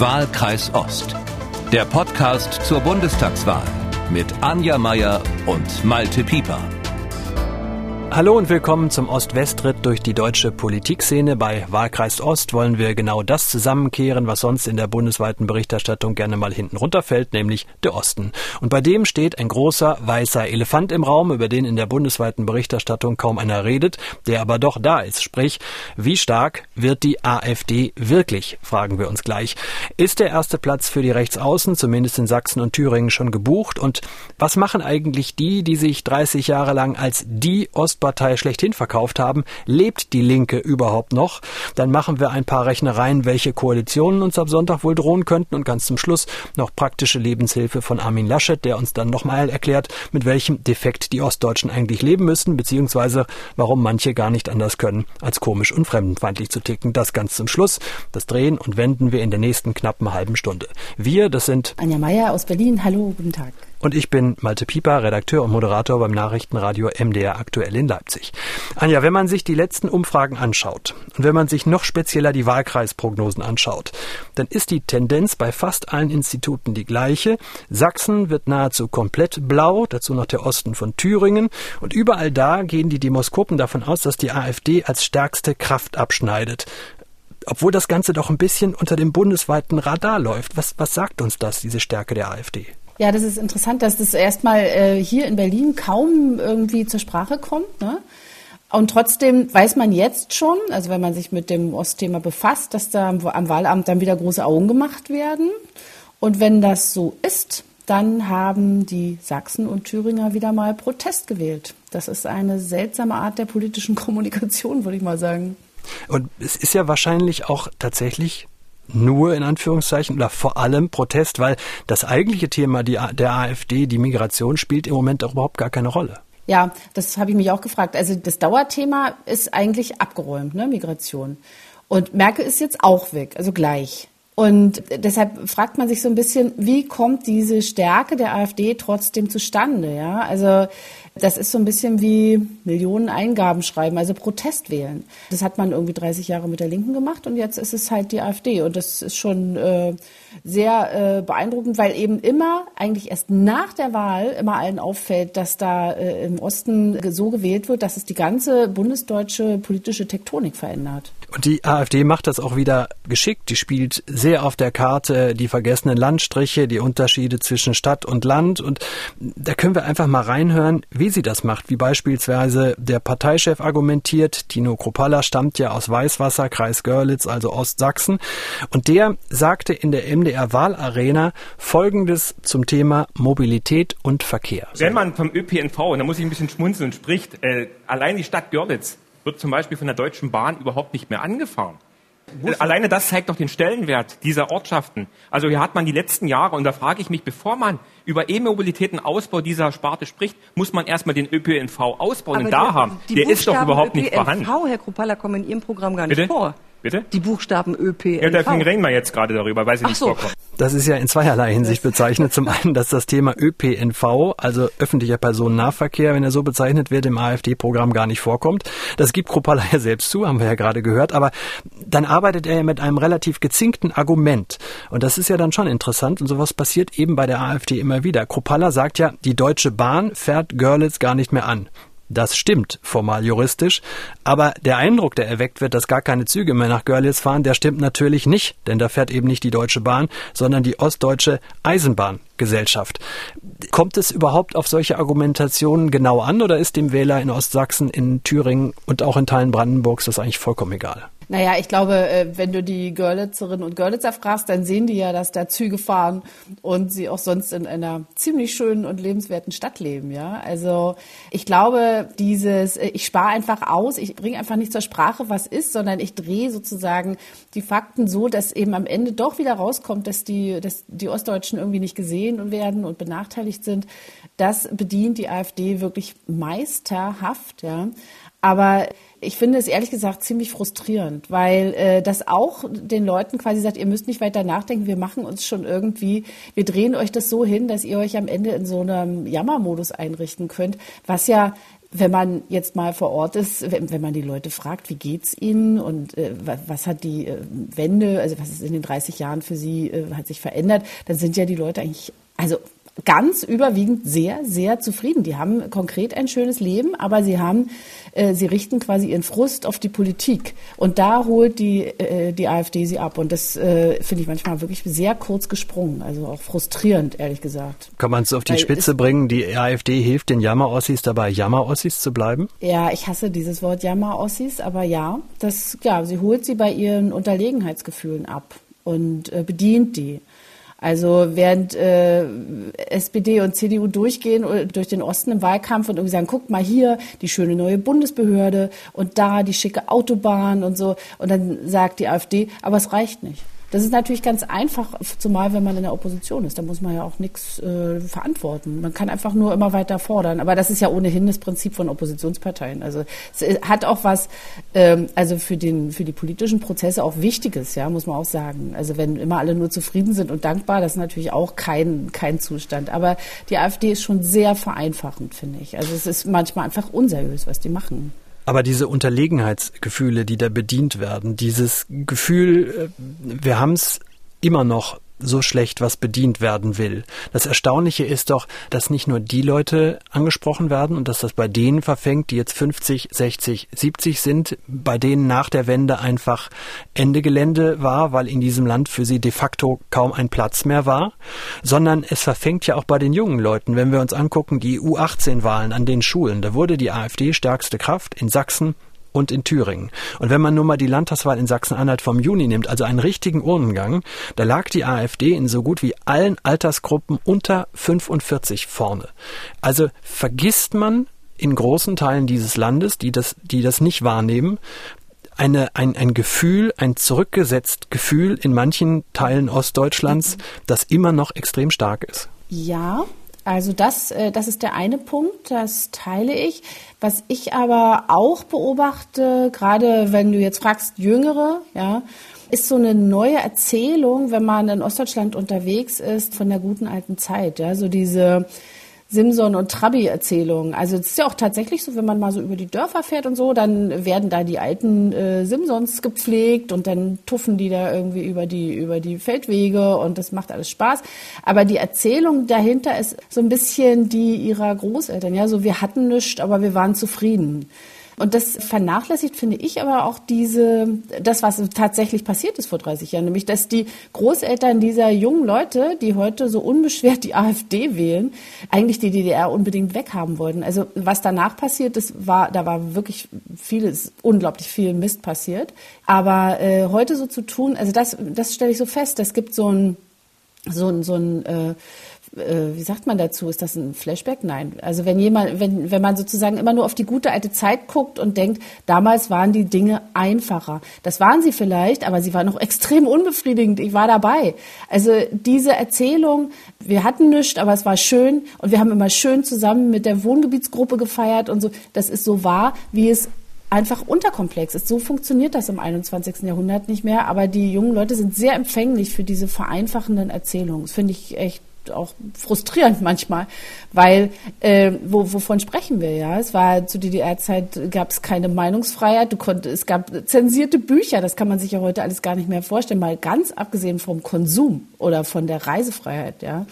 Wahlkreis Ost. Der Podcast zur Bundestagswahl mit Anja Meier und Malte Pieper. Hallo und willkommen zum Ost-West-Ritt durch die deutsche Politikszene. Bei Wahlkreis Ost wollen wir genau das zusammenkehren, was sonst in der bundesweiten Berichterstattung gerne mal hinten runterfällt, nämlich der Osten. Und bei dem steht ein großer weißer Elefant im Raum, über den in der bundesweiten Berichterstattung kaum einer redet, der aber doch da ist. Sprich, wie stark wird die AfD wirklich, fragen wir uns gleich. Ist der erste Platz für die Rechtsaußen, zumindest in Sachsen und Thüringen, schon gebucht? Und was machen eigentlich die, die sich 30 Jahre lang als die Ost Volkspartei schlechthin verkauft haben, lebt die Linke überhaupt noch? Dann machen wir ein paar Rechnereien, welche Koalitionen uns ab Sonntag wohl drohen könnten und ganz zum Schluss noch praktische Lebenshilfe von Armin Laschet, der uns dann nochmal erklärt, mit welchem Defekt die Ostdeutschen eigentlich leben müssen, beziehungsweise warum manche gar nicht anders können, als komisch und fremdenfeindlich zu ticken. Das ganz zum Schluss. Das drehen und wenden wir in der nächsten knappen halben Stunde. Wir, das sind Anja Meier aus Berlin. Hallo, guten Tag. Und ich bin Malte Pieper, Redakteur und Moderator beim Nachrichtenradio MDR aktuell in Leipzig. Anja, wenn man sich die letzten Umfragen anschaut und wenn man sich noch spezieller die Wahlkreisprognosen anschaut, dann ist die Tendenz bei fast allen Instituten die gleiche. Sachsen wird nahezu komplett blau, dazu noch der Osten von Thüringen. Und überall da gehen die Demoskopen davon aus, dass die AfD als stärkste Kraft abschneidet obwohl das Ganze doch ein bisschen unter dem bundesweiten Radar läuft. Was, was sagt uns das, diese Stärke der AfD? Ja, das ist interessant, dass das erstmal äh, hier in Berlin kaum irgendwie zur Sprache kommt. Ne? Und trotzdem weiß man jetzt schon, also wenn man sich mit dem Ostthema befasst, dass da am Wahlamt dann wieder große Augen gemacht werden. Und wenn das so ist, dann haben die Sachsen und Thüringer wieder mal Protest gewählt. Das ist eine seltsame Art der politischen Kommunikation, würde ich mal sagen. Und es ist ja wahrscheinlich auch tatsächlich nur in Anführungszeichen oder vor allem Protest, weil das eigentliche Thema die, der AfD, die Migration, spielt im Moment auch überhaupt gar keine Rolle. Ja, das habe ich mich auch gefragt. Also das Dauerthema ist eigentlich abgeräumt, ne, Migration. Und Merkel ist jetzt auch weg, also gleich. Und deshalb fragt man sich so ein bisschen, wie kommt diese Stärke der AfD trotzdem zustande? Ja, also das ist so ein bisschen wie Millionen Eingaben schreiben, also Protest wählen. Das hat man irgendwie 30 Jahre mit der Linken gemacht und jetzt ist es halt die AfD. Und das ist schon äh, sehr äh, beeindruckend, weil eben immer, eigentlich erst nach der Wahl, immer allen auffällt, dass da äh, im Osten so gewählt wird, dass es die ganze bundesdeutsche politische Tektonik verändert. Und die AfD macht das auch wieder geschickt. Die spielt sehr auf der Karte die vergessenen Landstriche, die Unterschiede zwischen Stadt und Land. Und da können wir einfach mal reinhören, wie sie das macht. Wie beispielsweise der Parteichef argumentiert. Tino Kropalla stammt ja aus Weißwasser, Kreis Görlitz, also Ostsachsen. Und der sagte in der MDR Wahlarena Folgendes zum Thema Mobilität und Verkehr. Wenn man vom ÖPNV, und da muss ich ein bisschen schmunzeln, spricht, äh, allein die Stadt Görlitz wird zum Beispiel von der Deutschen Bahn überhaupt nicht mehr angefahren. Alleine das zeigt doch den Stellenwert dieser Ortschaften. Also hier hat man die letzten Jahre, und da frage ich mich, bevor man über E-Mobilität und Ausbau dieser Sparte spricht, muss man erstmal den ÖPNV ausbauen Aber und da haben. Der ist doch überhaupt ÖPNV, nicht vorhanden. Herr Kropalla, kommen in Ihrem Programm gar nicht Bitte? vor. Bitte? Die Buchstaben ÖPNV. Ja, deswegen reden wir jetzt gerade darüber, weil sie Ach nicht so. vorkommen. Das ist ja in zweierlei Hinsicht bezeichnet. Zum einen, dass das Thema ÖPNV, also öffentlicher Personennahverkehr, wenn er so bezeichnet wird, im AfD-Programm gar nicht vorkommt. Das gibt Kropala ja selbst zu, haben wir ja gerade gehört. Aber dann arbeitet er ja mit einem relativ gezinkten Argument. Und das ist ja dann schon interessant. Und sowas passiert eben bei der AfD immer wieder. Kropala sagt ja, die Deutsche Bahn fährt Görlitz gar nicht mehr an. Das stimmt formal juristisch, aber der Eindruck, der erweckt wird, dass gar keine Züge mehr nach Görlitz fahren, der stimmt natürlich nicht, denn da fährt eben nicht die Deutsche Bahn, sondern die Ostdeutsche Eisenbahngesellschaft. Kommt es überhaupt auf solche Argumentationen genau an oder ist dem Wähler in Ostsachsen, in Thüringen und auch in Teilen Brandenburgs das eigentlich vollkommen egal? Naja, ich glaube, äh, wenn du die Görlitzerinnen und Görlitzer fragst, dann sehen die ja, dass da Züge fahren und sie auch sonst in einer ziemlich schönen und lebenswerten Stadt leben. Ja, also ich glaube, dieses, äh, ich spare einfach aus, ich bringe einfach nicht zur Sprache, was ist, sondern ich drehe sozusagen die Fakten so, dass eben am Ende doch wieder rauskommt, dass die, dass die Ostdeutschen irgendwie nicht gesehen werden und benachteiligt sind. Das bedient die AfD wirklich meisterhaft. Ja, aber ich finde es ehrlich gesagt ziemlich frustrierend, weil äh, das auch den Leuten quasi sagt, ihr müsst nicht weiter nachdenken, wir machen uns schon irgendwie, wir drehen euch das so hin, dass ihr euch am Ende in so einem Jammermodus einrichten könnt, was ja wenn man jetzt mal vor Ort ist, wenn, wenn man die Leute fragt, wie geht's ihnen und äh, was hat die äh, Wende, also was ist in den 30 Jahren für sie, äh, hat sich verändert, dann sind ja die Leute eigentlich, also ganz überwiegend sehr, sehr zufrieden. Die haben konkret ein schönes Leben, aber sie haben, äh, sie richten quasi ihren Frust auf die Politik. Und da holt die, äh, die AfD sie ab. Und das äh, finde ich manchmal wirklich sehr kurz gesprungen. Also auch frustrierend, ehrlich gesagt. Kann man es auf die Weil Spitze bringen? Die AfD hilft den Jammerossis dabei, Jammerossis zu bleiben? Ja, ich hasse dieses Wort Jammerossis, aber ja, das, ja, sie holt sie bei ihren Unterlegenheitsgefühlen ab und äh, bedient die. Also während äh, SPD und CDU durchgehen äh, durch den Osten im Wahlkampf und irgendwie sagen, guck mal hier die schöne neue Bundesbehörde und da die schicke Autobahn und so. Und dann sagt die AfD, aber es reicht nicht. Das ist natürlich ganz einfach, zumal wenn man in der Opposition ist. Da muss man ja auch nichts äh, verantworten. Man kann einfach nur immer weiter fordern. Aber das ist ja ohnehin das Prinzip von Oppositionsparteien. Also es hat auch was, ähm, also für den für die politischen Prozesse auch Wichtiges, ja, muss man auch sagen. Also wenn immer alle nur zufrieden sind und dankbar, das ist natürlich auch kein kein Zustand. Aber die AfD ist schon sehr vereinfachend, finde ich. Also es ist manchmal einfach unseriös, was die machen. Aber diese Unterlegenheitsgefühle, die da bedient werden, dieses Gefühl, äh, wir haben es immer noch so schlecht, was bedient werden will. Das Erstaunliche ist doch, dass nicht nur die Leute angesprochen werden und dass das bei denen verfängt, die jetzt 50, 60, 70 sind, bei denen nach der Wende einfach Ende Gelände war, weil in diesem Land für sie de facto kaum ein Platz mehr war, sondern es verfängt ja auch bei den jungen Leuten. Wenn wir uns angucken, die U18-Wahlen an den Schulen, da wurde die AfD stärkste Kraft in Sachsen, und in Thüringen. Und wenn man nur mal die Landtagswahl in Sachsen-Anhalt vom Juni nimmt, also einen richtigen Urnengang, da lag die AfD in so gut wie allen Altersgruppen unter 45 vorne. Also vergisst man in großen Teilen dieses Landes, die das, die das nicht wahrnehmen, eine, ein, ein Gefühl, ein zurückgesetzt Gefühl in manchen Teilen Ostdeutschlands, das immer noch extrem stark ist. Ja, also das, äh, das ist der eine Punkt, das teile ich. Was ich aber auch beobachte, gerade wenn du jetzt fragst, Jüngere, ja, ist so eine neue Erzählung, wenn man in Ostdeutschland unterwegs ist, von der guten alten Zeit. Ja, so diese Simson und Trabi-Erzählungen. Also es ist ja auch tatsächlich so, wenn man mal so über die Dörfer fährt und so, dann werden da die alten äh, Simsons gepflegt und dann tuffen die da irgendwie über die über die Feldwege und das macht alles Spaß. Aber die Erzählung dahinter ist so ein bisschen die ihrer Großeltern. Ja, so wir hatten nichts, aber wir waren zufrieden. Und das vernachlässigt, finde ich, aber auch diese, das, was tatsächlich passiert ist vor 30 Jahren, nämlich, dass die Großeltern dieser jungen Leute, die heute so unbeschwert die AfD wählen, eigentlich die DDR unbedingt weghaben wollten. Also, was danach passiert ist, war, da war wirklich vieles, unglaublich viel Mist passiert. Aber äh, heute so zu tun, also das, das stelle ich so fest, es gibt so ein, so ein, so ein, äh, äh, wie sagt man dazu? Ist das ein Flashback? Nein. Also wenn jemand, wenn, wenn man sozusagen immer nur auf die gute alte Zeit guckt und denkt, damals waren die Dinge einfacher. Das waren sie vielleicht, aber sie waren noch extrem unbefriedigend. Ich war dabei. Also diese Erzählung, wir hatten nichts, aber es war schön und wir haben immer schön zusammen mit der Wohngebietsgruppe gefeiert und so. Das ist so wahr, wie es einfach unterkomplex ist. So funktioniert das im 21. Jahrhundert nicht mehr. Aber die jungen Leute sind sehr empfänglich für diese vereinfachenden Erzählungen. Das finde ich echt auch frustrierend manchmal, weil äh, wo, wovon sprechen wir ja? Es war zu DDR-Zeit gab es keine Meinungsfreiheit, du konnt, es gab zensierte Bücher, das kann man sich ja heute alles gar nicht mehr vorstellen, mal ganz abgesehen vom Konsum oder von der Reisefreiheit, ja.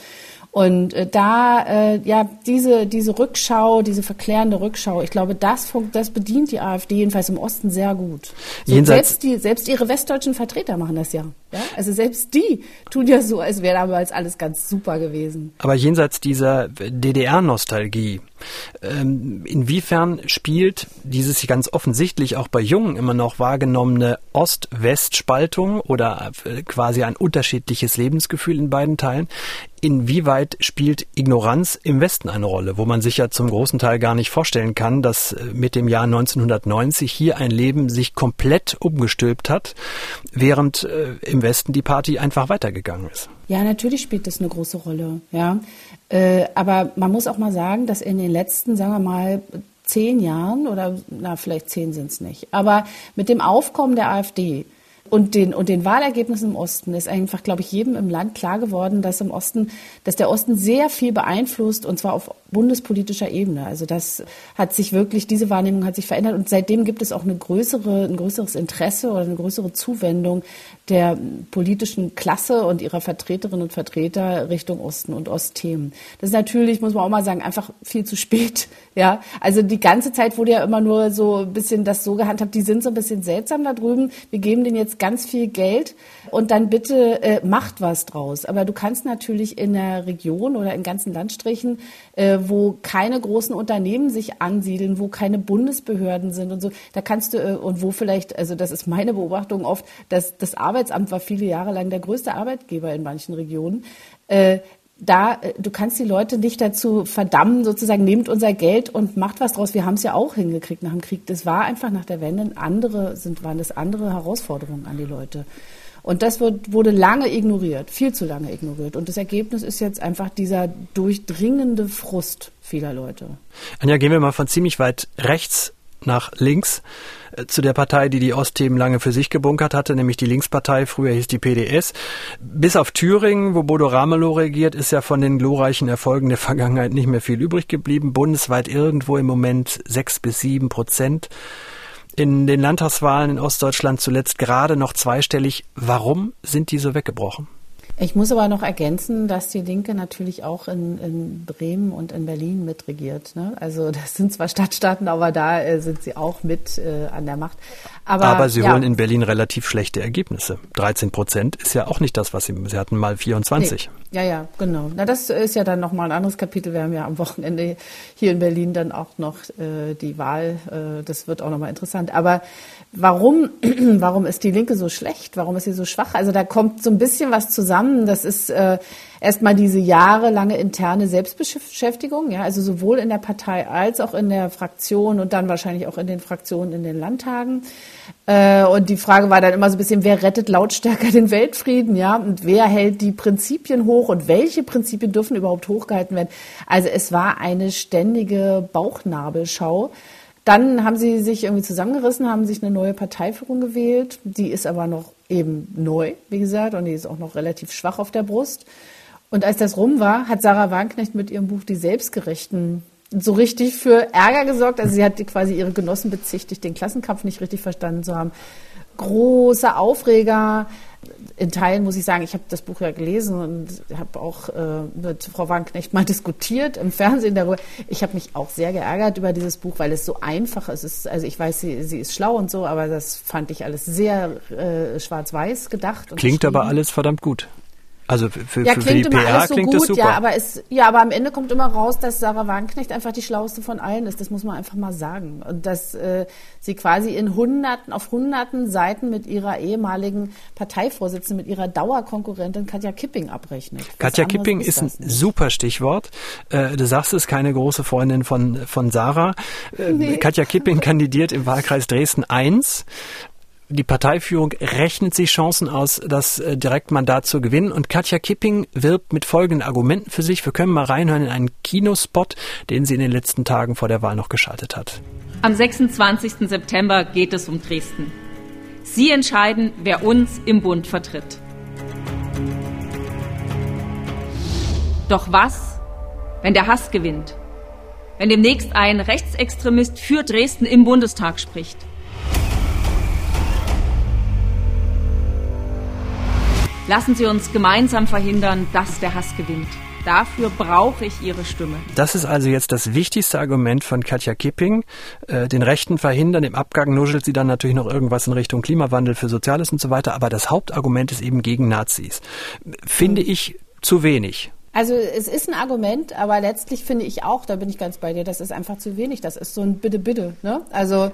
Und äh, da, äh, ja, diese, diese Rückschau, diese verklärende Rückschau, ich glaube, das, das bedient die AfD jedenfalls im Osten sehr gut. So, selbst, die, selbst ihre westdeutschen Vertreter machen das ja. ja. Also selbst die tun ja so, als wäre damals alles ganz super gewesen. Aber jenseits dieser DDR-Nostalgie, ähm, inwiefern spielt dieses ganz offensichtlich auch bei Jungen immer noch wahrgenommene Ost-West-Spaltung oder äh, quasi ein unterschiedliches Lebensgefühl in beiden Teilen, inwieweit spielt Ignoranz im Westen eine Rolle, wo man sich ja zum großen Teil gar nicht vorstellen kann, dass äh, mit dem Jahr 1990 hier ein Leben sich komplett umgestülpt hat, während äh, im Westen die Party einfach weitergegangen ist. Ja, natürlich spielt das eine große Rolle, ja. Äh, aber man muss auch mal sagen, dass in den letzten, sagen wir mal, zehn Jahren oder na vielleicht zehn sind es nicht, aber mit dem Aufkommen der AfD und den, und den Wahlergebnissen im Osten ist einfach, glaube ich, jedem im Land klar geworden, dass im Osten, dass der Osten sehr viel beeinflusst und zwar auf bundespolitischer Ebene. Also das hat sich wirklich, diese Wahrnehmung hat sich verändert und seitdem gibt es auch eine größere, ein größeres Interesse oder eine größere Zuwendung der politischen Klasse und ihrer Vertreterinnen und Vertreter Richtung Osten und Ostthemen. Das ist natürlich, muss man auch mal sagen, einfach viel zu spät. Ja, also die ganze Zeit wurde ja immer nur so ein bisschen das so gehandhabt, die sind so ein bisschen seltsam da drüben. Wir geben denen jetzt ganz viel Geld und dann bitte äh, macht was draus. Aber du kannst natürlich in der Region oder in ganzen Landstrichen, äh, wo keine großen Unternehmen sich ansiedeln, wo keine Bundesbehörden sind und so, da kannst du äh, und wo vielleicht, also das ist meine Beobachtung oft, dass das Arbeitsamt war viele Jahre lang der größte Arbeitgeber in manchen Regionen. Da, äh, du kannst die Leute nicht dazu verdammen, sozusagen, nehmt unser Geld und macht was draus. Wir haben es ja auch hingekriegt nach dem Krieg. Das war einfach nach der Wende andere, sind, waren das andere Herausforderungen an die Leute. Und das wird, wurde lange ignoriert, viel zu lange ignoriert. Und das Ergebnis ist jetzt einfach dieser durchdringende Frust vieler Leute. Anja, gehen wir mal von ziemlich weit rechts nach links äh, zu der Partei, die die Ostthemen lange für sich gebunkert hatte, nämlich die Linkspartei, früher hieß die PDS. Bis auf Thüringen, wo Bodo Ramelow regiert, ist ja von den glorreichen Erfolgen der Vergangenheit nicht mehr viel übrig geblieben. Bundesweit irgendwo im Moment sechs bis sieben Prozent. In den Landtagswahlen in Ostdeutschland zuletzt gerade noch zweistellig. Warum sind die so weggebrochen? Ich muss aber noch ergänzen, dass die Linke natürlich auch in, in Bremen und in Berlin mitregiert. Ne? Also das sind zwar Stadtstaaten, aber da äh, sind sie auch mit äh, an der Macht. Aber, aber sie ja. holen in Berlin relativ schlechte Ergebnisse. 13 Prozent ist ja auch nicht das, was sie, sie hatten mal 24. Nee. Ja, ja, genau. Na, das ist ja dann nochmal ein anderes Kapitel. Wir haben ja am Wochenende hier in Berlin dann auch noch äh, die Wahl. Äh, das wird auch nochmal interessant. Aber warum, warum ist die Linke so schlecht? Warum ist sie so schwach? Also da kommt so ein bisschen was zusammen. Das ist äh, erstmal diese jahrelange interne Selbstbeschäftigung, ja, also sowohl in der Partei als auch in der Fraktion und dann wahrscheinlich auch in den Fraktionen in den Landtagen. Äh, und die Frage war dann immer so ein bisschen, wer rettet lautstärker den Weltfrieden, ja, und wer hält die Prinzipien hoch und welche Prinzipien dürfen überhaupt hochgehalten werden? Also es war eine ständige Bauchnabelschau. Dann haben sie sich irgendwie zusammengerissen, haben sich eine neue Parteiführung gewählt. Die ist aber noch eben neu, wie gesagt, und die ist auch noch relativ schwach auf der Brust. Und als das rum war, hat Sarah Wagenknecht mit ihrem Buch Die Selbstgerechten so richtig für Ärger gesorgt. Also sie hat quasi ihre Genossen bezichtigt, den Klassenkampf nicht richtig verstanden zu haben. Großer Aufreger. In Teilen muss ich sagen, ich habe das Buch ja gelesen und habe auch äh, mit Frau Wagenknecht mal diskutiert im Fernsehen darüber. Ich habe mich auch sehr geärgert über dieses Buch, weil es so einfach ist. ist also ich weiß, sie, sie ist schlau und so, aber das fand ich alles sehr äh, schwarz-weiß gedacht. Klingt aber alles verdammt gut. Also für, ja, für, für die PR so klingt gut, das super. Ja aber, es, ja, aber am Ende kommt immer raus, dass Sarah Wagenknecht einfach die schlauste von allen ist. Das muss man einfach mal sagen. Und dass äh, sie quasi in hunderten, auf hunderten Seiten mit ihrer ehemaligen Parteivorsitzenden, mit ihrer Dauerkonkurrentin Katja Kipping abrechnet. Katja Kipping ist ein nicht. super Stichwort. Äh, du sagst, es ist keine große Freundin von, von Sarah. Äh, nee. Katja Kipping kandidiert im Wahlkreis Dresden 1 die Parteiführung rechnet sich Chancen aus, das äh, Direktmandat zu gewinnen. Und Katja Kipping wirbt mit folgenden Argumenten für sich. Wir können mal reinhören in einen Kinospot, den sie in den letzten Tagen vor der Wahl noch geschaltet hat. Am 26. September geht es um Dresden. Sie entscheiden, wer uns im Bund vertritt. Doch was, wenn der Hass gewinnt? Wenn demnächst ein Rechtsextremist für Dresden im Bundestag spricht? Lassen Sie uns gemeinsam verhindern, dass der Hass gewinnt. Dafür brauche ich Ihre Stimme. Das ist also jetzt das wichtigste Argument von Katja Kipping. Äh, den Rechten verhindern. Im Abgang nuschelt sie dann natürlich noch irgendwas in Richtung Klimawandel für Soziales und so weiter. Aber das Hauptargument ist eben gegen Nazis. Finde ich zu wenig. Also es ist ein Argument, aber letztlich finde ich auch, da bin ich ganz bei dir, das ist einfach zu wenig. Das ist so ein Bitte, Bitte. Ne? Also,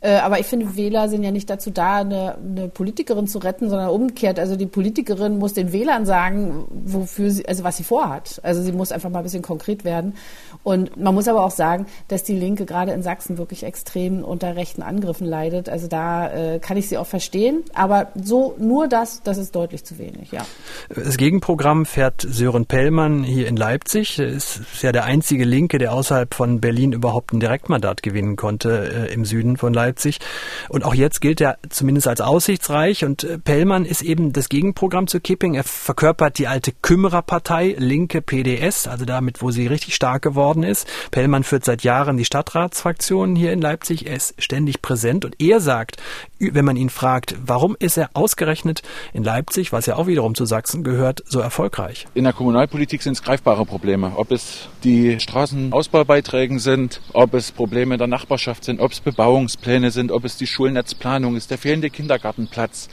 äh, aber ich finde, Wähler sind ja nicht dazu da, eine, eine Politikerin zu retten, sondern umgekehrt. Also die Politikerin muss den Wählern sagen, wofür sie, also was sie vorhat. Also sie muss einfach mal ein bisschen konkret werden. Und man muss aber auch sagen, dass die Linke gerade in Sachsen wirklich extrem unter rechten Angriffen leidet. Also da äh, kann ich sie auch verstehen. Aber so nur das, das ist deutlich zu wenig, ja. Das Gegenprogramm fährt Sören Pellmann Pellmann hier in Leipzig. Ist, ist ja der einzige Linke, der außerhalb von Berlin überhaupt ein Direktmandat gewinnen konnte äh, im Süden von Leipzig. Und auch jetzt gilt er zumindest als aussichtsreich. Und äh, Pellmann ist eben das Gegenprogramm zu Kipping. Er verkörpert die alte Kümmererpartei, linke PDS, also damit, wo sie richtig stark geworden ist. Pellmann führt seit Jahren die Stadtratsfraktion hier in Leipzig. Er ist ständig präsent und er sagt, wenn man ihn fragt, warum ist er ausgerechnet in Leipzig, was ja auch wiederum zu Sachsen gehört, so erfolgreich? In der Kommunalpolitik sind es greifbare Probleme. Ob es die Straßenausbaubeiträge sind, ob es Probleme der Nachbarschaft sind, ob es Bebauungspläne sind, ob es die Schulnetzplanung ist, der fehlende Kindergartenplatz.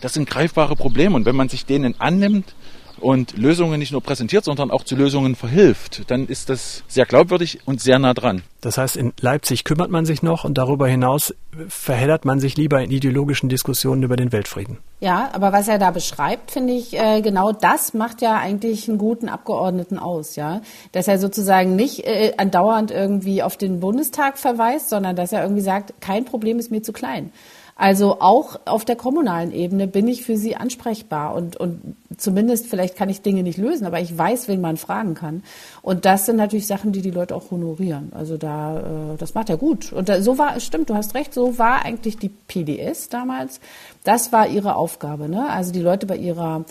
Das sind greifbare Probleme. Und wenn man sich denen annimmt, und Lösungen nicht nur präsentiert, sondern auch zu Lösungen verhilft, dann ist das sehr glaubwürdig und sehr nah dran. Das heißt, in Leipzig kümmert man sich noch und darüber hinaus verheddert man sich lieber in ideologischen Diskussionen über den Weltfrieden. Ja, aber was er da beschreibt, finde ich, äh, genau das macht ja eigentlich einen guten Abgeordneten aus, ja. Dass er sozusagen nicht äh, andauernd irgendwie auf den Bundestag verweist, sondern dass er irgendwie sagt, kein Problem ist mir zu klein. Also auch auf der kommunalen Ebene bin ich für sie ansprechbar und, und zumindest vielleicht kann ich Dinge nicht lösen, aber ich weiß, wen man fragen kann. Und das sind natürlich Sachen, die die Leute auch honorieren. Also da, äh, das macht er gut. Und da, so war, stimmt, du hast recht, so war eigentlich die PDS damals. Das war ihre Aufgabe, ne? Also die Leute bei ihrer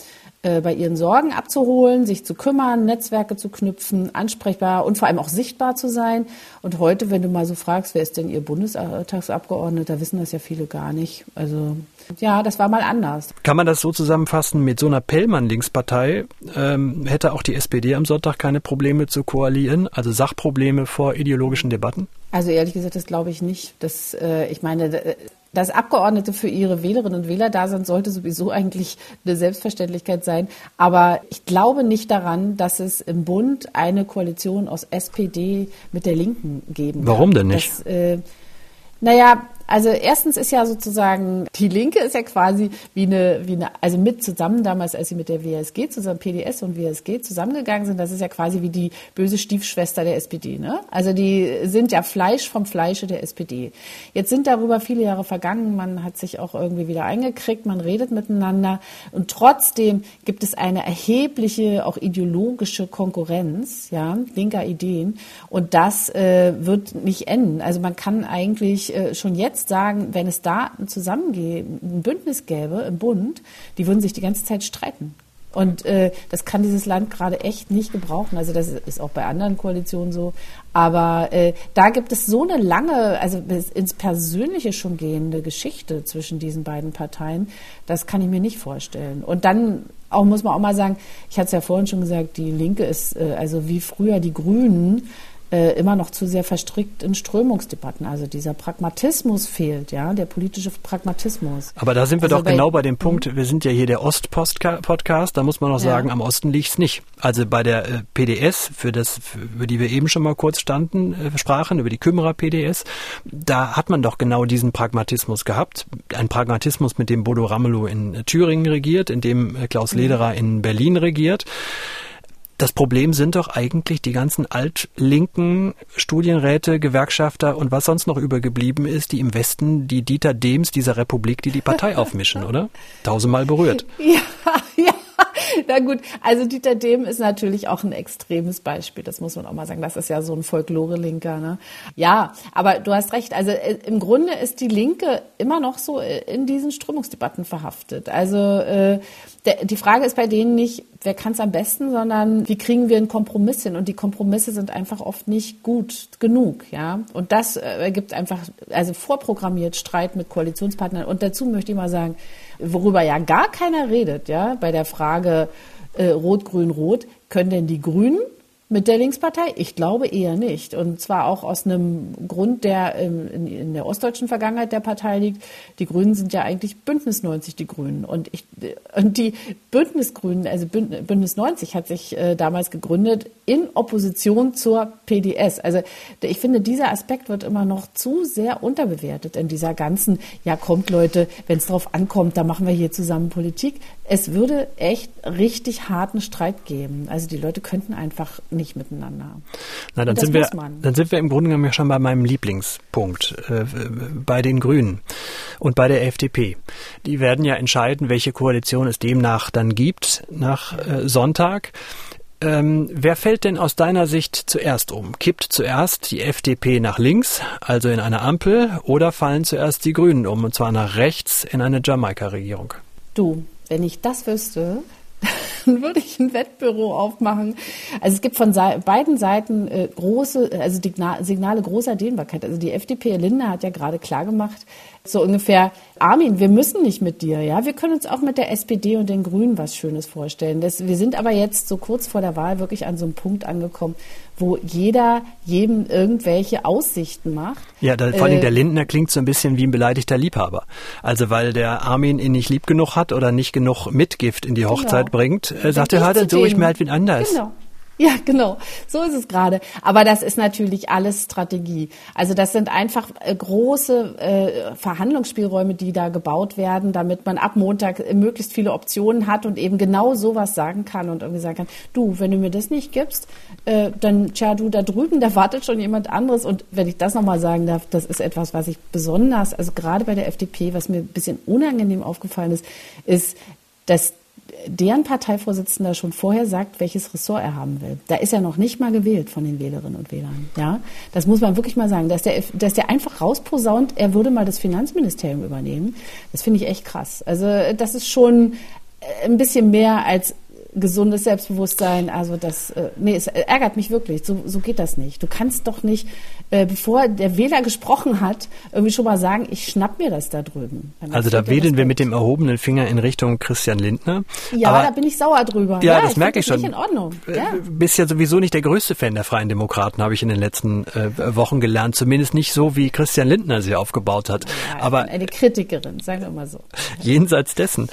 bei ihren Sorgen abzuholen, sich zu kümmern, Netzwerke zu knüpfen, ansprechbar und vor allem auch sichtbar zu sein. Und heute, wenn du mal so fragst, wer ist denn Ihr Bundestagsabgeordneter, wissen das ja viele gar nicht. Also ja, das war mal anders. Kann man das so zusammenfassen, mit so einer Pellmann-Linkspartei ähm, hätte auch die SPD am Sonntag keine Probleme zu koalieren, also Sachprobleme vor ideologischen Debatten? Also ehrlich gesagt, das glaube ich nicht. Das, äh, ich meine, dass Abgeordnete für ihre Wählerinnen und Wähler da sind, sollte sowieso eigentlich eine Selbstverständlichkeit sein. Aber ich glaube nicht daran, dass es im Bund eine Koalition aus SPD mit der Linken geben wird. Warum denn nicht? Das, äh, naja, also erstens ist ja sozusagen, die Linke ist ja quasi wie eine, wie eine, also mit zusammen damals, als sie mit der WSG zusammen, PDS und WSG zusammengegangen sind, das ist ja quasi wie die böse Stiefschwester der SPD, ne? Also die sind ja Fleisch vom Fleische der SPD. Jetzt sind darüber viele Jahre vergangen, man hat sich auch irgendwie wieder eingekriegt, man redet miteinander und trotzdem gibt es eine erhebliche, auch ideologische Konkurrenz, ja, linker Ideen und das äh, wird nicht enden. Also man kann eigentlich äh, schon jetzt jetzt sagen, wenn es da ein Zusammengehen, ein Bündnis gäbe im Bund, die würden sich die ganze Zeit streiten. Und äh, das kann dieses Land gerade echt nicht gebrauchen. Also das ist auch bei anderen Koalitionen so. Aber äh, da gibt es so eine lange, also ins Persönliche schon gehende Geschichte zwischen diesen beiden Parteien. Das kann ich mir nicht vorstellen. Und dann auch muss man auch mal sagen, ich hatte es ja vorhin schon gesagt, die Linke ist äh, also wie früher die Grünen äh, immer noch zu sehr verstrickt in Strömungsdebatten. Also dieser Pragmatismus fehlt, ja, der politische Pragmatismus. Aber da sind wir also doch bei, genau bei dem Punkt, wir sind ja hier der Ost-Podcast, da muss man auch ja. sagen, am Osten liegt es nicht. Also bei der äh, PDS, für das, für, über die wir eben schon mal kurz standen, äh, sprachen, über die Kümmerer PDS, da hat man doch genau diesen Pragmatismus gehabt. Ein Pragmatismus, mit dem Bodo Ramelow in Thüringen regiert, in dem Klaus mhm. Lederer in Berlin regiert. Das Problem sind doch eigentlich die ganzen altlinken Studienräte, Gewerkschafter und was sonst noch übergeblieben ist, die im Westen die Dieter Dems dieser Republik, die die Partei aufmischen, oder? Tausendmal berührt. Ja, ja. Na gut, also Dieter Dehm ist natürlich auch ein extremes Beispiel, das muss man auch mal sagen. Das ist ja so ein Folklore-Linker. Ne? Ja, aber du hast recht. Also äh, im Grunde ist die Linke immer noch so äh, in diesen Strömungsdebatten verhaftet. Also äh, der, die Frage ist bei denen nicht, wer kann es am besten, sondern wie kriegen wir einen Kompromiss hin? Und die Kompromisse sind einfach oft nicht gut genug, ja. Und das äh, ergibt einfach, also vorprogrammiert Streit mit Koalitionspartnern. Und dazu möchte ich mal sagen, worüber ja gar keiner redet, ja, bei der Frage äh, Rot, Grün, Rot, können denn die Grünen mit der Linkspartei? Ich glaube eher nicht. Und zwar auch aus einem Grund, der in, in, der ostdeutschen Vergangenheit der Partei liegt. Die Grünen sind ja eigentlich Bündnis 90, die Grünen. Und, ich, und die Bündnisgrünen, also Bündnis 90 hat sich äh, damals gegründet in Opposition zur PDS. Also ich finde, dieser Aspekt wird immer noch zu sehr unterbewertet in dieser ganzen, ja kommt Leute, wenn es darauf ankommt, da machen wir hier zusammen Politik. Es würde echt richtig harten Streit geben. Also die Leute könnten einfach nicht miteinander. Na, dann sind wir, dann sind wir im Grunde genommen ja schon bei meinem Lieblingspunkt, äh, bei den Grünen und bei der FDP. Die werden ja entscheiden, welche Koalition es demnach dann gibt nach äh, Sonntag. Ähm, wer fällt denn aus deiner Sicht zuerst um? Kippt zuerst die FDP nach links, also in eine Ampel, oder fallen zuerst die Grünen um, und zwar nach rechts in eine Jamaika-Regierung? Du, wenn ich das wüsste, dann würde ich ein Wettbüro aufmachen. Also es gibt von beiden Seiten äh, große, also Signale großer Dehnbarkeit. Also die FDP, Linde hat ja gerade klargemacht, so ungefähr, Armin, wir müssen nicht mit dir, ja. Wir können uns auch mit der SPD und den Grünen was Schönes vorstellen. Das, wir sind aber jetzt so kurz vor der Wahl wirklich an so einem Punkt angekommen, wo jeder jedem irgendwelche Aussichten macht. Ja, da, vor allem äh, der Lindner klingt so ein bisschen wie ein beleidigter Liebhaber. Also weil der Armin ihn nicht lieb genug hat oder nicht genug Mitgift in die genau. Hochzeit genau. bringt, äh, sagt er, hört, so ich mir halt wie anders. Genau. Ja, genau. So ist es gerade. Aber das ist natürlich alles Strategie. Also das sind einfach äh, große äh, Verhandlungsspielräume, die da gebaut werden, damit man ab Montag äh, möglichst viele Optionen hat und eben genau sowas sagen kann und irgendwie sagen kann, du, wenn du mir das nicht gibst, dann, tja, du, da drüben, da wartet schon jemand anderes. Und wenn ich das nochmal sagen darf, das ist etwas, was ich besonders, also gerade bei der FDP, was mir ein bisschen unangenehm aufgefallen ist, ist, dass deren Parteivorsitzender schon vorher sagt, welches Ressort er haben will. Da ist er noch nicht mal gewählt von den Wählerinnen und Wählern. Ja, das muss man wirklich mal sagen. Dass der, dass der einfach rausposaunt, er würde mal das Finanzministerium übernehmen. Das finde ich echt krass. Also das ist schon ein bisschen mehr als gesundes Selbstbewusstsein. Also das, äh, nee, es ärgert mich wirklich. So, so geht das nicht. Du kannst doch nicht, äh, bevor der Wähler gesprochen hat, irgendwie schon mal sagen, ich schnapp mir das da drüben. Also da wedeln wir mit dem erhobenen Finger in Richtung Christian Lindner. Ja, Aber, da bin ich sauer drüber. Ja, ja das merke ich schon. Nicht in Ordnung. Äh, ja. Bist ja sowieso nicht der größte Fan der Freien Demokraten, habe ich in den letzten äh, Wochen gelernt. Zumindest nicht so, wie Christian Lindner sie aufgebaut hat. Ja, Aber eine Kritikerin, sagen wir mal so. Jenseits dessen,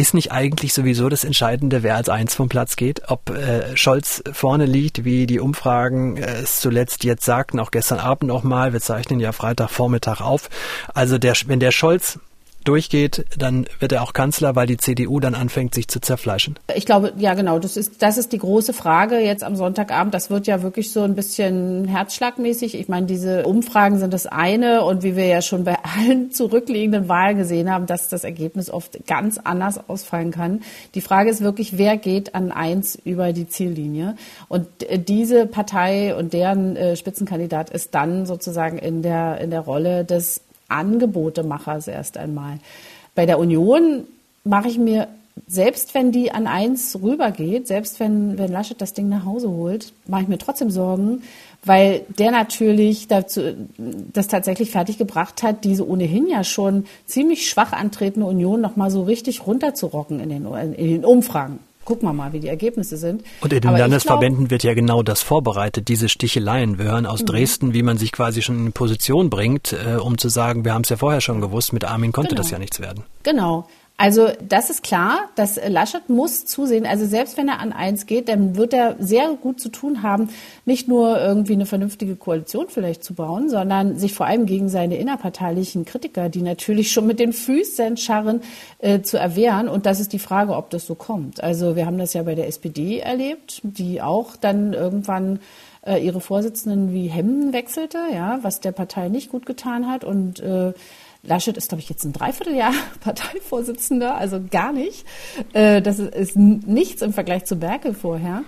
ist nicht eigentlich sowieso das Entscheidende, wer als eins vom Platz geht? Ob äh, Scholz vorne liegt, wie die Umfragen äh, es zuletzt jetzt sagten, auch gestern Abend nochmal, wir zeichnen ja Freitagvormittag auf. Also der, wenn der Scholz durchgeht, dann wird er auch Kanzler, weil die CDU dann anfängt, sich zu zerfleischen. Ich glaube, ja genau, das ist, das ist die große Frage jetzt am Sonntagabend. Das wird ja wirklich so ein bisschen herzschlagmäßig. Ich meine, diese Umfragen sind das eine und wie wir ja schon bei allen zurückliegenden Wahlen gesehen haben, dass das Ergebnis oft ganz anders ausfallen kann. Die Frage ist wirklich, wer geht an eins über die Ziellinie? Und diese Partei und deren äh, Spitzenkandidat ist dann sozusagen in der, in der Rolle des Angebotemacher erst einmal. Bei der Union mache ich mir, selbst wenn die an eins rübergeht, selbst wenn, wenn Laschet das Ding nach Hause holt, mache ich mir trotzdem Sorgen, weil der natürlich dazu, das tatsächlich fertiggebracht hat, diese ohnehin ja schon ziemlich schwach antretende Union nochmal so richtig runterzurocken in den, in den Umfragen gucken wir mal, wie die Ergebnisse sind. Und in den Aber Landesverbänden glaub, wird ja genau das vorbereitet, diese Sticheleien. Wir hören aus mhm. Dresden, wie man sich quasi schon in Position bringt, äh, um zu sagen, wir haben es ja vorher schon gewusst, mit Armin konnte genau. das ja nichts werden. Genau. Also das ist klar, dass Laschet muss zusehen, also selbst wenn er an eins geht, dann wird er sehr gut zu tun haben, nicht nur irgendwie eine vernünftige Koalition vielleicht zu bauen, sondern sich vor allem gegen seine innerparteilichen Kritiker, die natürlich schon mit den Füßen scharren, äh, zu erwehren. Und das ist die Frage, ob das so kommt. Also wir haben das ja bei der SPD erlebt, die auch dann irgendwann äh, ihre Vorsitzenden wie Hemden wechselte, ja, was der Partei nicht gut getan hat und äh, Laschet ist, glaube ich, jetzt ein Dreivierteljahr Parteivorsitzender, also gar nicht. Äh, das ist nichts im Vergleich zu Merkel vorher.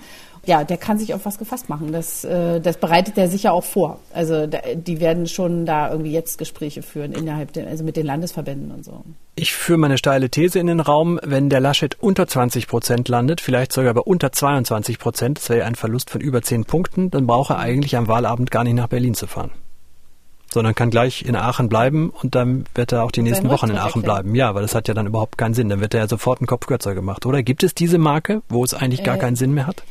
Ja, der kann sich auf was gefasst machen. Das, äh, das bereitet er sicher auch vor. Also die werden schon da irgendwie jetzt Gespräche führen innerhalb, der, also mit den Landesverbänden und so. Ich führe meine steile These in den Raum, wenn der Laschet unter 20 Prozent landet, vielleicht sogar bei unter 22 Prozent, das wäre ein Verlust von über 10 Punkten, dann braucht er eigentlich am Wahlabend gar nicht nach Berlin zu fahren sondern kann gleich in Aachen bleiben und dann wird er auch die nächsten Wochen in Aachen bleiben. Ja, weil das hat ja dann überhaupt keinen Sinn. Dann wird er ja sofort einen Kopf kürzer gemacht. Oder gibt es diese Marke, wo es eigentlich gar äh, keinen Sinn mehr hat?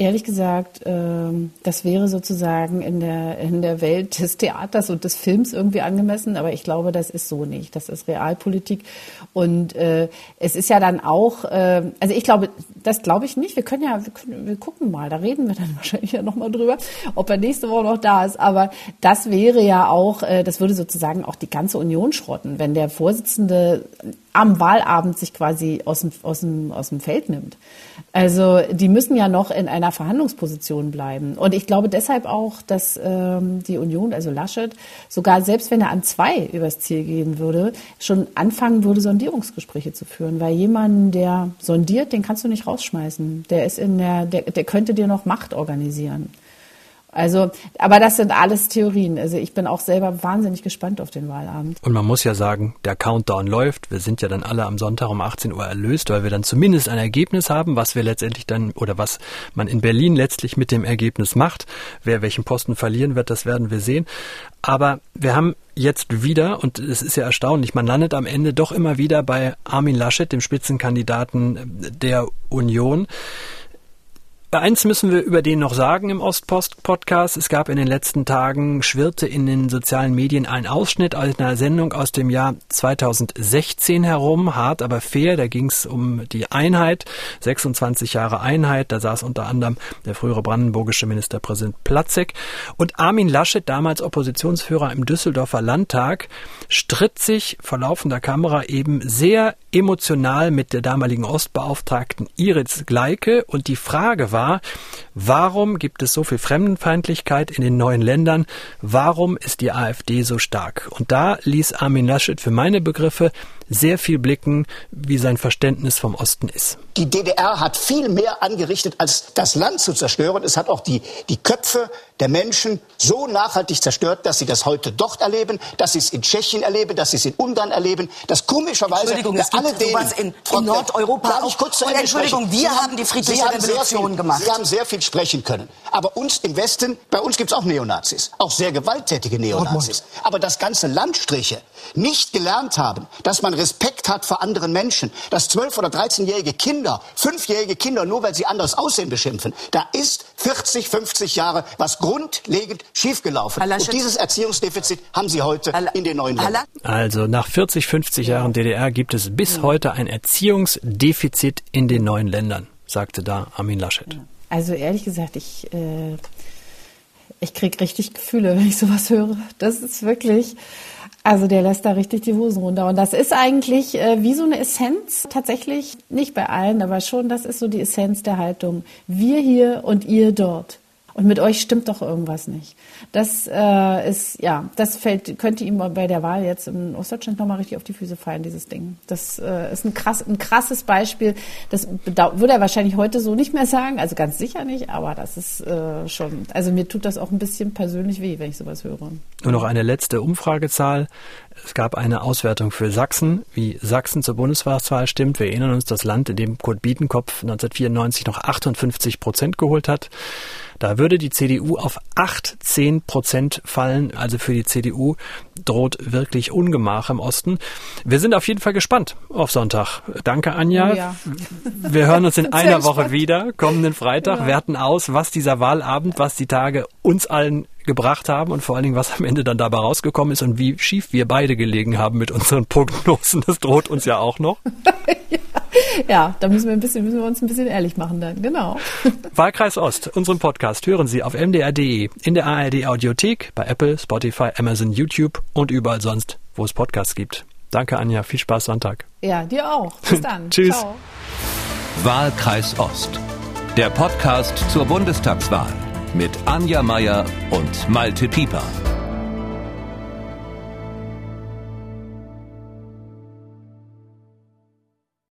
Ehrlich gesagt, ähm, das wäre sozusagen in der, in der Welt des Theaters und des Films irgendwie angemessen, aber ich glaube, das ist so nicht. Das ist Realpolitik. Und äh, es ist ja dann auch, äh, also ich glaube, das glaube ich nicht. Wir können ja, wir, können, wir gucken mal, da reden wir dann wahrscheinlich ja nochmal drüber, ob er nächste Woche noch da ist. Aber das wäre ja auch, äh, das würde sozusagen auch die ganze Union schrotten, wenn der Vorsitzende am Wahlabend sich quasi aus dem, aus dem, aus dem Feld nimmt. Also die müssen ja noch in einer Verhandlungsposition bleiben. Und ich glaube deshalb auch, dass ähm, die Union, also Laschet, sogar selbst wenn er an zwei übers Ziel gehen würde, schon anfangen würde, Sondierungsgespräche zu führen. Weil jemanden, der sondiert, den kannst du nicht rausschmeißen. Der ist in der, der, der könnte dir noch Macht organisieren. Also, aber das sind alles Theorien. Also ich bin auch selber wahnsinnig gespannt auf den Wahlabend. Und man muss ja sagen, der Countdown läuft. Wir sind ja dann alle am Sonntag um 18 Uhr erlöst, weil wir dann zumindest ein Ergebnis haben, was wir letztendlich dann oder was man in Berlin letztlich mit dem Ergebnis macht. Wer welchen Posten verlieren wird, das werden wir sehen. Aber wir haben jetzt wieder, und es ist ja erstaunlich, man landet am Ende doch immer wieder bei Armin Laschet, dem Spitzenkandidaten der Union. Eins müssen wir über den noch sagen im Ostpost-Podcast. Es gab in den letzten Tagen, schwirrte in den sozialen Medien ein Ausschnitt aus einer Sendung aus dem Jahr 2016 herum, hart aber fair. Da ging es um die Einheit, 26 Jahre Einheit. Da saß unter anderem der frühere brandenburgische Ministerpräsident Platzek. Und Armin Laschet, damals Oppositionsführer im Düsseldorfer Landtag, stritt sich vor laufender Kamera eben sehr emotional mit der damaligen Ostbeauftragten Iris Gleike. Und die Frage war, war, warum gibt es so viel Fremdenfeindlichkeit in den neuen Ländern? Warum ist die AfD so stark? Und da ließ Armin Laschet für meine Begriffe sehr viel blicken, wie sein Verständnis vom Osten ist. Die DDR hat viel mehr angerichtet, als das Land zu zerstören. Es hat auch die, die Köpfe der Menschen so nachhaltig zerstört, dass sie das heute dort erleben, dass sie es in Tschechien erleben, dass sie es in Ungarn erleben, dass komischerweise Entschuldigung, es gibt alle denen, in, in Nordeuropa auch. Kurz zu und Entschuldigung, sprechen. wir haben die friedliche Revolution viel, gemacht. Sie haben sehr viel sprechen können. Aber uns im Westen, bei uns gibt es auch Neonazis, auch sehr gewalttätige Neonazis. Aber das ganze Landstriche nicht gelernt haben, dass man Respekt hat vor anderen Menschen, dass zwölf oder 13-jährige Kinder, fünfjährige Kinder, nur weil sie anders aussehen, beschimpfen. Da ist 40, 50 Jahre was grundlegend schiefgelaufen. Und dieses Erziehungsdefizit haben Sie heute in den neuen Ländern. Also nach 40, 50 Jahren DDR gibt es bis heute ein Erziehungsdefizit in den neuen Ländern, sagte da Armin Laschet. Also ehrlich gesagt, ich, äh, ich krieg richtig Gefühle, wenn ich sowas höre. Das ist wirklich, also der lässt da richtig die Hosen runter. Und das ist eigentlich äh, wie so eine Essenz, tatsächlich nicht bei allen, aber schon, das ist so die Essenz der Haltung. Wir hier und ihr dort. Und mit euch stimmt doch irgendwas nicht. Das äh, ist, ja, das fällt, könnte ihm bei der Wahl jetzt in Ostdeutschland nochmal richtig auf die Füße fallen, dieses Ding. Das äh, ist ein, krass, ein krasses Beispiel. Das würde er wahrscheinlich heute so nicht mehr sagen, also ganz sicher nicht, aber das ist äh, schon, also mir tut das auch ein bisschen persönlich weh, wenn ich sowas höre. Nur noch eine letzte Umfragezahl. Es gab eine Auswertung für Sachsen, wie Sachsen zur Bundeswahl stimmt. Wir erinnern uns, das Land, in dem Kurt Biedenkopf 1994 noch 58 Prozent geholt hat. Da würde die CDU auf 18 Prozent fallen. Also für die CDU droht wirklich Ungemach im Osten. Wir sind auf jeden Fall gespannt auf Sonntag. Danke, Anja. Oh ja. Wir hören uns in einer Woche gespannt. wieder, kommenden Freitag, Ja. werten aus, was dieser Wahlabend, was die Tage uns allen gebracht haben und vor allen Dingen, was am Ende dann dabei rausgekommen ist und wie schief wir beide gelegen haben mit unseren Prognosen. Das droht uns ja auch noch. Ja, da müssen wir ein bisschen, müssen wir uns ein bisschen ehrlich machen dann, genau. Wahlkreis Ost, unseren Podcast hören Sie auf mdr.de, in der ARD Audiothek, bei Apple, Spotify, Amazon, YouTube und überall sonst, wo es Podcasts gibt. Danke, Anja. Viel Spaß Sonntag. Ja, dir auch. Bis dann. Tschüss. Ciao. Wahlkreis Ost. Der Podcast zur Bundestagswahl mit Anja Meier und Malte Pieper.